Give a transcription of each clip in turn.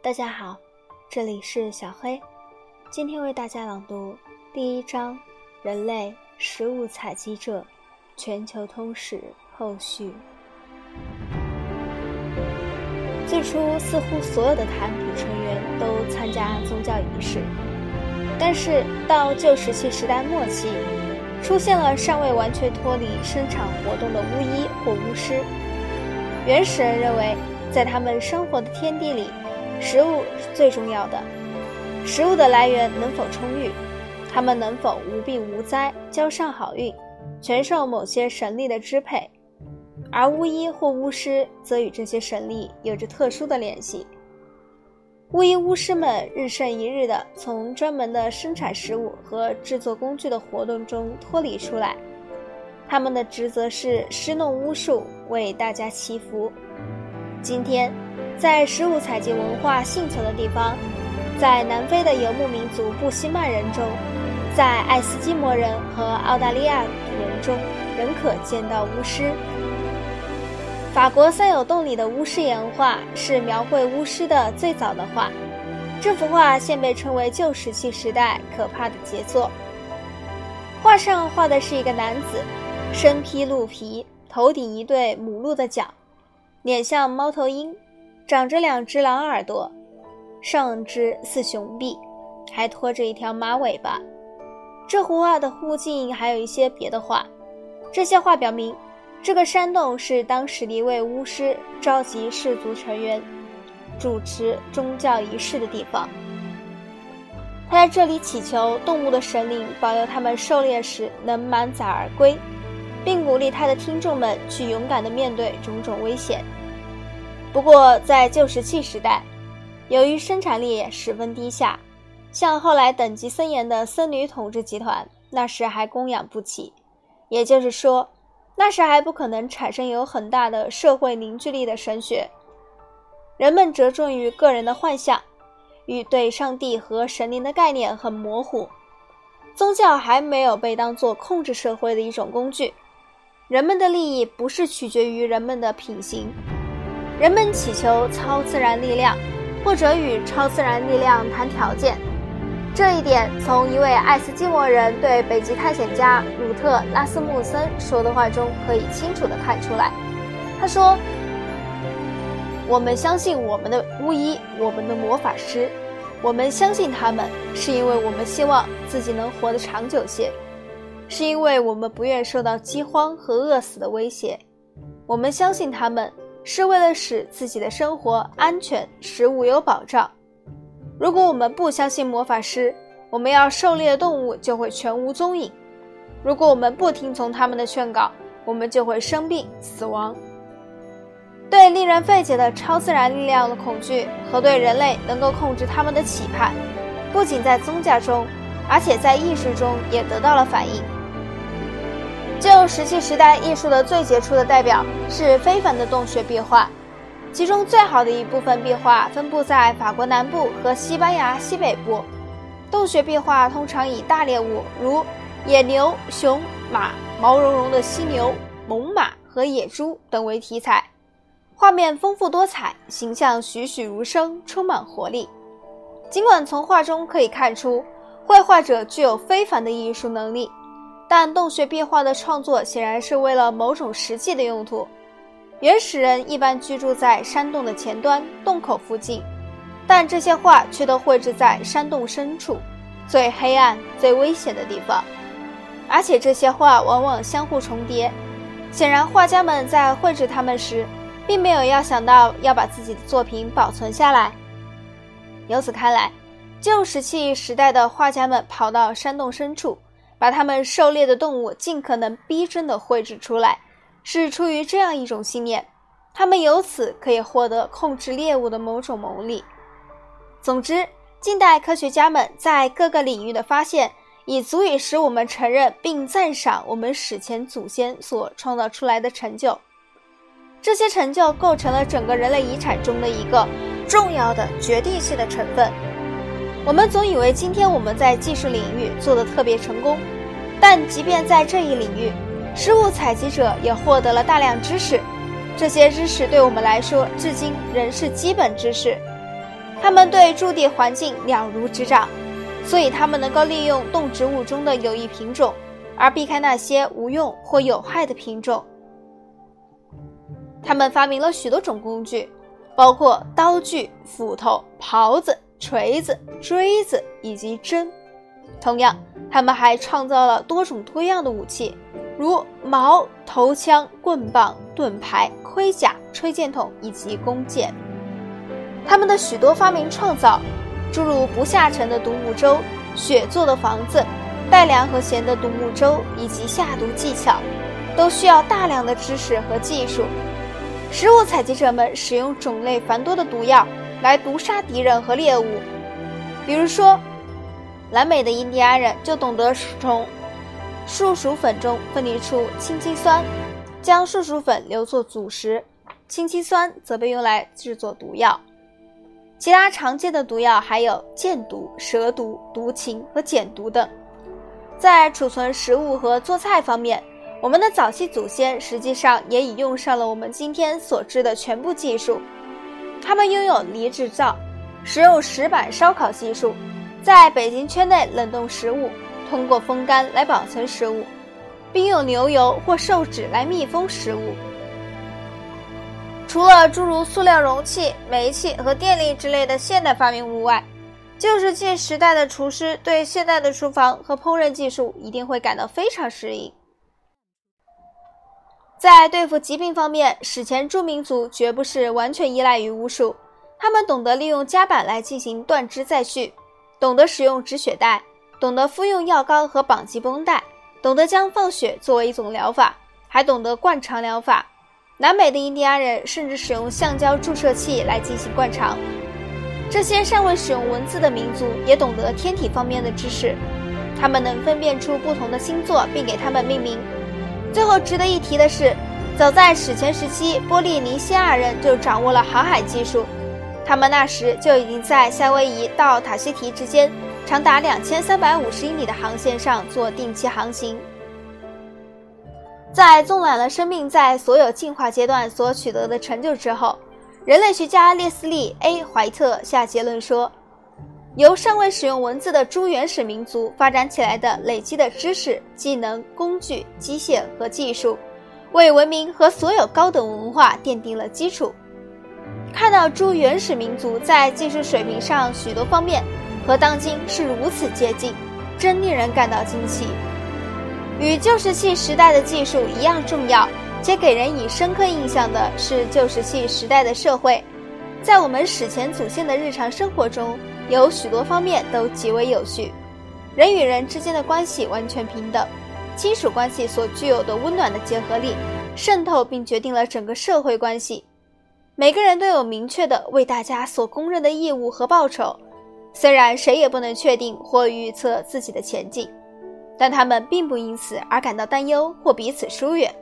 大家好，这里是小黑，今天为大家朗读第一章《人类食物采集者：全球通史》后续。最初，似乎所有的团体成员都参加宗教仪式，但是到旧石器时代末期，出现了尚未完全脱离生产活动的巫医或巫师。原始人认为，在他们生活的天地里，食物是最重要的。食物的来源能否充裕，他们能否无病无灾、交上好运，全受某些神力的支配。而巫医或巫师则与这些神力有着特殊的联系。巫医、巫师们日甚一日地从专门的生产食物和制作工具的活动中脱离出来，他们的职责是施弄巫术，为大家祈福。今天，在食物采集文化幸存的地方，在南非的游牧民族布希曼人中，在爱斯基摩人和澳大利亚人中，仍可见到巫师。法国三有洞里的巫师岩画是描绘巫师的最早的画。这幅画现被称为旧石器时代可怕的杰作。画上画的是一个男子，身披鹿皮，头顶一对母鹿的角，脸像猫头鹰，长着两只狼耳朵，上肢似熊臂，还拖着一条马尾巴。这幅画的附近还有一些别的画，这些画表明。这个山洞是当时的一位巫师召集氏族成员、主持宗教仪式的地方。他在这里祈求动物的神灵保佑他们狩猎时能满载而归，并鼓励他的听众们去勇敢地面对种种危险。不过，在旧石器时代，由于生产力十分低下，像后来等级森严的僧侣统治集团，那时还供养不起。也就是说。那时还不可能产生有很大的社会凝聚力的神学，人们着重于个人的幻象，与对上帝和神灵的概念很模糊。宗教还没有被当作控制社会的一种工具，人们的利益不是取决于人们的品行，人们祈求超自然力量，或者与超自然力量谈条件。这一点从一位爱斯基摩人对北极探险家鲁特拉斯穆森说的话中可以清楚地看出来。他说：“我们相信我们的巫医，我们的魔法师，我们相信他们，是因为我们希望自己能活得长久些，是因为我们不愿受到饥荒和饿死的威胁。我们相信他们，是为了使自己的生活安全，食物有保障。”如果我们不相信魔法师，我们要狩猎的动物就会全无踪影；如果我们不听从他们的劝告，我们就会生病死亡。对令人费解的超自然力量的恐惧和对人类能够控制他们的期盼，不仅在宗教中，而且在艺术中也得到了反映。旧石器时代艺术的最杰出的代表是非凡的洞穴壁画。其中最好的一部分壁画分布在法国南部和西班牙西北部。洞穴壁画通常以大猎物，如野牛、熊、马、毛茸茸的犀牛、猛犸和野猪等为题材，画面丰富多彩，形象栩栩如生，充满活力。尽管从画中可以看出绘画者具有非凡的艺术能力，但洞穴壁画的创作显然是为了某种实际的用途。原始人一般居住在山洞的前端洞口附近，但这些画却都绘制在山洞深处，最黑暗、最危险的地方。而且这些画往往相互重叠，显然画家们在绘制它们时，并没有要想到要把自己的作品保存下来。由此看来，旧石器时代的画家们跑到山洞深处，把他们狩猎的动物尽可能逼真地绘制出来。是出于这样一种信念，他们由此可以获得控制猎物的某种牟利。总之，近代科学家们在各个领域的发现，已足以使我们承认并赞赏我们史前祖先所创造出来的成就。这些成就构成了整个人类遗产中的一个重要的决定性的成分。我们总以为今天我们在技术领域做得特别成功，但即便在这一领域，食物采集者也获得了大量知识，这些知识对我们来说至今仍是基本知识。他们对驻地环境了如指掌，所以他们能够利用动植物中的有益品种，而避开那些无用或有害的品种。他们发明了许多种工具，包括刀具、斧头、刨子、锤子、锥子以及针。同样，他们还创造了多种多样的武器，如矛、头枪、棍棒、盾牌、盔甲、吹箭筒以及弓箭。他们的许多发明创造，诸如不下沉的独木舟、雪做的房子、带梁和弦的独木舟以及下毒技巧，都需要大量的知识和技术。食物采集者们使用种类繁多的毒药来毒杀敌人和猎物，比如说。南美的印第安人就懂得从树薯粉中分离出氢基酸，将树薯粉留作主食，氢基酸则被用来制作毒药。其他常见的毒药还有箭毒、蛇毒、毒禽和碱毒等。在储存食物和做菜方面，我们的早期祖先实际上也已用上了我们今天所知的全部技术。他们拥有泥制造、使用石板烧烤技术。在北京圈内冷冻食物，通过风干来保存食物，并用牛油或寿纸来密封食物。除了诸如塑料容器、煤气和电力之类的现代发明物外，旧石器时代的厨师对现代的厨房和烹饪技术一定会感到非常适应。在对付疾病方面，史前诸民族绝不是完全依赖于巫术，他们懂得利用夹板来进行断肢再续。懂得使用止血带，懂得敷用药膏和绑系绷带，懂得将放血作为一种疗法，还懂得灌肠疗法。南美的印第安人甚至使用橡胶注射器来进行灌肠。这些尚未使用文字的民族也懂得天体方面的知识，他们能分辨出不同的星座并给它们命名。最后值得一提的是，早在史前时期，波利尼西亚人就掌握了航海技术。他们那时就已经在夏威夷到塔希提之间长达两千三百五十英里的航线上做定期航行。在纵览了生命在所有进化阶段所取得的成就之后，人类学家列斯利 ·A· 怀特下结论说：由尚未使用文字的诸原始民族发展起来的累积的知识、技能、工具、机械和技术，为文明和所有高等文化奠定了基础。看到诸原始民族在技术水平上许多方面和当今是如此接近，真令人感到惊奇。与旧石器时代的技术一样重要且给人以深刻印象的是旧石器时代的社会，在我们史前祖先的日常生活中，有许多方面都极为有序。人与人之间的关系完全平等，亲属关系所具有的温暖的结合力，渗透并决定了整个社会关系。每个人都有明确的为大家所公认的义务和报酬，虽然谁也不能确定或预测自己的前景，但他们并不因此而感到担忧或彼此疏远。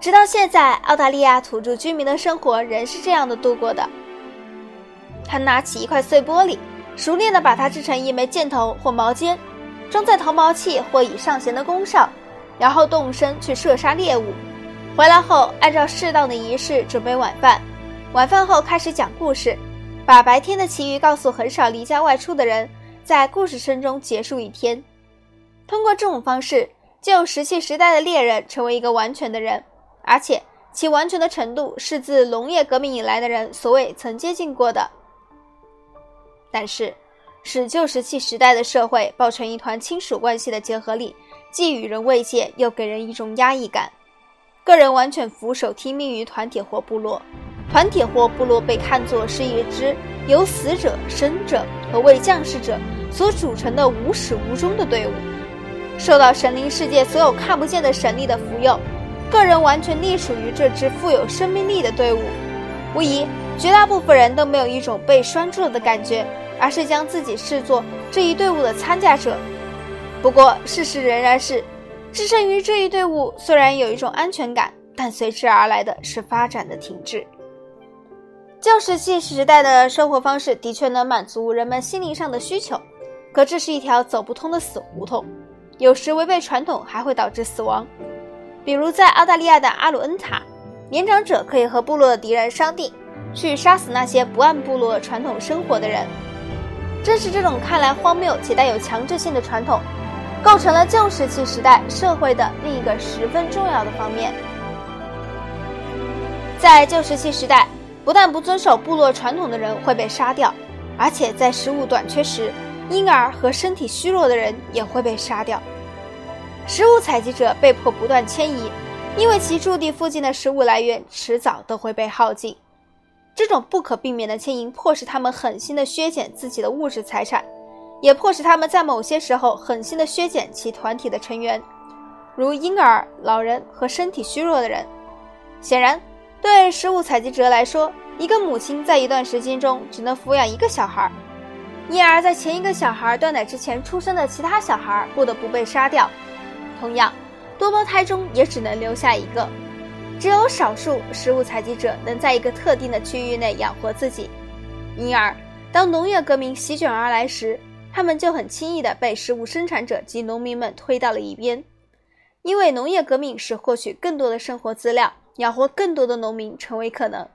直到现在，澳大利亚土著居民的生活仍是这样的度过的。他拿起一块碎玻璃，熟练地把它制成一枚箭头或矛尖，装在投锚器或以上弦的弓上，然后动身去射杀猎物。回来后，按照适当的仪式准备晚饭。晚饭后开始讲故事，把白天的奇遇告诉很少离家外出的人，在故事声中结束一天。通过这种方式，旧石器时代的猎人成为一个完全的人，而且其完全的程度是自农业革命以来的人所未曾接近过的。但是，使旧石器时代的社会抱成一团亲属关系的结合力，既与人慰藉，又给人一种压抑感。个人完全俯首听命于团体或部落，团体或部落被看作是一支由死者、生者和为将士者所组成的无始无终的队伍，受到神灵世界所有看不见的神力的扶佑，个人完全隶属于这支富有生命力的队伍。无疑，绝大部分人都没有一种被拴住了的感觉，而是将自己视作这一队伍的参加者。不过，事实仍然是。置身于这一队伍，虽然有一种安全感，但随之而来的是发展的停滞。旧石器时代的生活方式的确能满足人们心灵上的需求，可这是一条走不通的死胡同。有时违背传统还会导致死亡。比如在澳大利亚的阿鲁恩塔，年长者可以和部落的敌人商定，去杀死那些不按部落传统生活的人。正是这种看来荒谬且带有强制性的传统，构成了旧石器时代社会的另一个十分重要的方面。在旧石器时代，不但不遵守部落传统的人会被杀掉，而且在食物短缺时，婴儿和身体虚弱的人也会被杀掉。食物采集者被迫不断迁移，因为其驻地附近的食物来源迟早都会被耗尽。这种不可避免的迁移迫使他们狠心地削减自己的物质财产，也迫使他们在某些时候狠心地削减其团体的成员，如婴儿、老人和身体虚弱的人。显然，对食物采集者来说，一个母亲在一段时间中只能抚养一个小孩，因而，在前一个小孩断奶之前出生的其他小孩不得不被杀掉。同样，多胞胎中也只能留下一个。只有少数食物采集者能在一个特定的区域内养活自己，因而当农业革命席卷而来时，他们就很轻易地被食物生产者及农民们推到了一边。因为农业革命使获取更多的生活资料、养活更多的农民成为可能，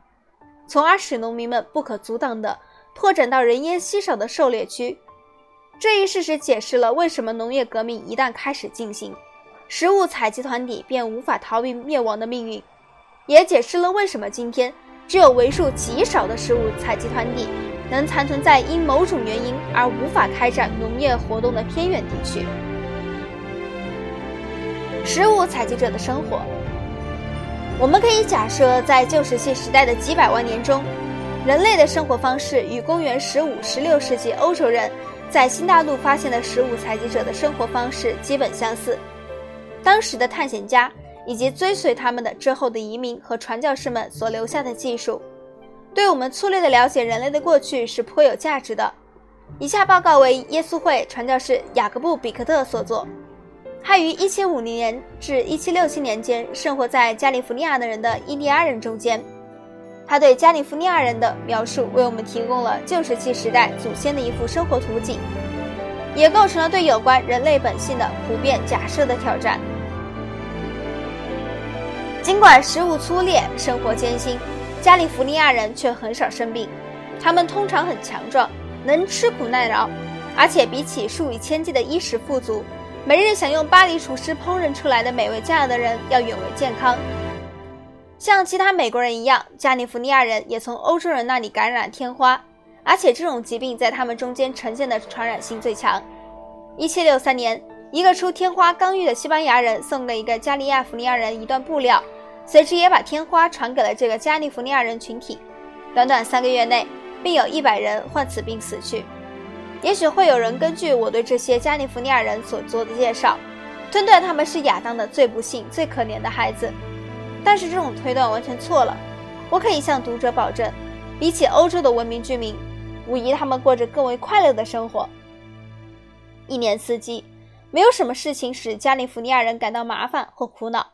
从而使农民们不可阻挡地拓展到人烟稀少的狩猎区。这一事实解释了为什么农业革命一旦开始进行，食物采集团体便无法逃避灭亡的命运。也解释了为什么今天只有为数极少的食物采集团体能残存在因某种原因而无法开展农业活动的偏远地区。食物采集者的生活，我们可以假设，在旧石器时代的几百万年中，人类的生活方式与公元十五、十六世纪欧洲人在新大陆发现的食物采集者的生活方式基本相似。当时的探险家。以及追随他们的之后的移民和传教士们所留下的技术，对我们粗略的了解人类的过去是颇有价值的。以下报告为耶稣会传教士雅各布·比克特所作，他于1750年至1767年间生活在加利福尼亚的人的印第安人中间。他对加利福尼亚人的描述为我们提供了旧石器时代祖先的一幅生活图景，也构成了对有关人类本性的普遍假设的挑战。尽管食物粗劣、生活艰辛，加利福尼亚人却很少生病。他们通常很强壮，能吃苦耐劳，而且比起数以千计的衣食富足、每日享用巴黎厨师烹饪出来的美味佳肴的人要远为健康。像其他美国人一样，加利福尼亚人也从欧洲人那里感染天花，而且这种疾病在他们中间呈现的传染性最强。1763年，一个出天花刚愈的西班牙人送给一个加利福尼亚人一段布料。随之也把天花传给了这个加利福尼亚人群体。短短三个月内，并有一百人患此病死去。也许会有人根据我对这些加利福尼亚人所做的介绍，推断他们是亚当的最不幸、最可怜的孩子。但是这种推断完全错了。我可以向读者保证，比起欧洲的文明居民，无疑他们过着更为快乐的生活。一年四季，没有什么事情使加利福尼亚人感到麻烦或苦恼。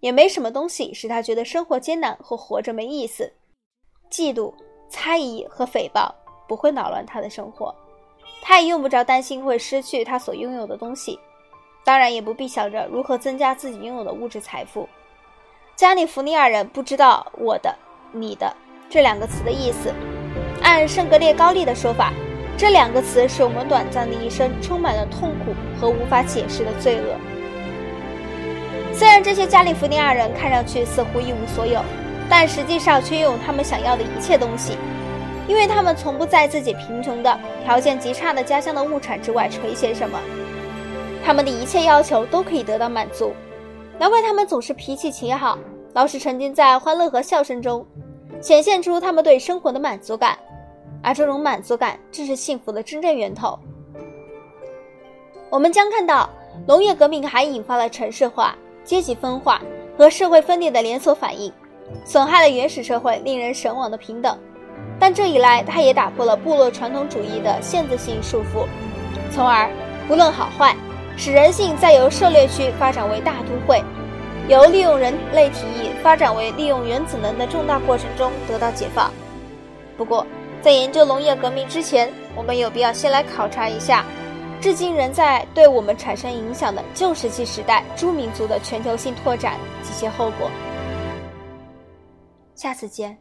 也没什么东西使他觉得生活艰难或活着没意思。嫉妒、猜疑和诽谤不会扰乱他的生活，他也用不着担心会失去他所拥有的东西，当然也不必想着如何增加自己拥有的物质财富。加利福尼亚人不知道“我的”“你的”这两个词的意思。按圣格列高利的说法，这两个词使我们短暂的一生充满了痛苦和无法解释的罪恶。虽然这些加利福尼亚人看上去似乎一无所有，但实际上却拥有他们想要的一切东西，因为他们从不在自己贫穷的条件极差的家乡的物产之外垂涎什么，他们的一切要求都可以得到满足。难怪他们总是脾气极好，老是沉浸在欢乐和笑声中，显现出他们对生活的满足感，而这种满足感正是幸福的真正源头。我们将看到，农业革命还引发了城市化。阶级分化和社会分裂的连锁反应，损害了原始社会令人神往的平等。但这一来，它也打破了部落传统主义的限制性束缚，从而不论好坏，使人性在由狩猎区发展为大都会，由利用人类体液发展为利用原子能的重大过程中得到解放。不过，在研究农业革命之前，我们有必要先来考察一下。至今仍在对我们产生影响的旧石器时代诸民族的全球性拓展及其后果。下次见。